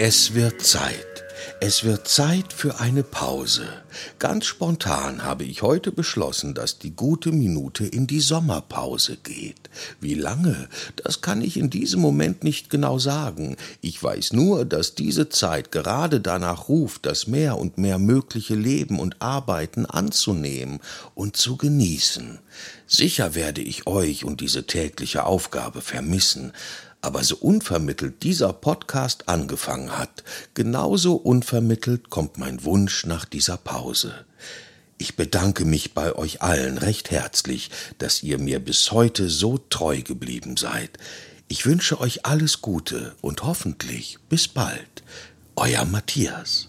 Es wird Zeit. Es wird Zeit für eine Pause. Ganz spontan habe ich heute beschlossen, dass die gute Minute in die Sommerpause geht. Wie lange, das kann ich in diesem Moment nicht genau sagen. Ich weiß nur, dass diese Zeit gerade danach ruft, das mehr und mehr mögliche Leben und Arbeiten anzunehmen und zu genießen. Sicher werde ich euch und diese tägliche Aufgabe vermissen, aber so unvermittelt dieser Podcast angefangen hat, genauso unvermittelt kommt mein Wunsch nach dieser Pause. Ich bedanke mich bei euch allen recht herzlich, dass ihr mir bis heute so treu geblieben seid. Ich wünsche euch alles Gute und hoffentlich bis bald. Euer Matthias.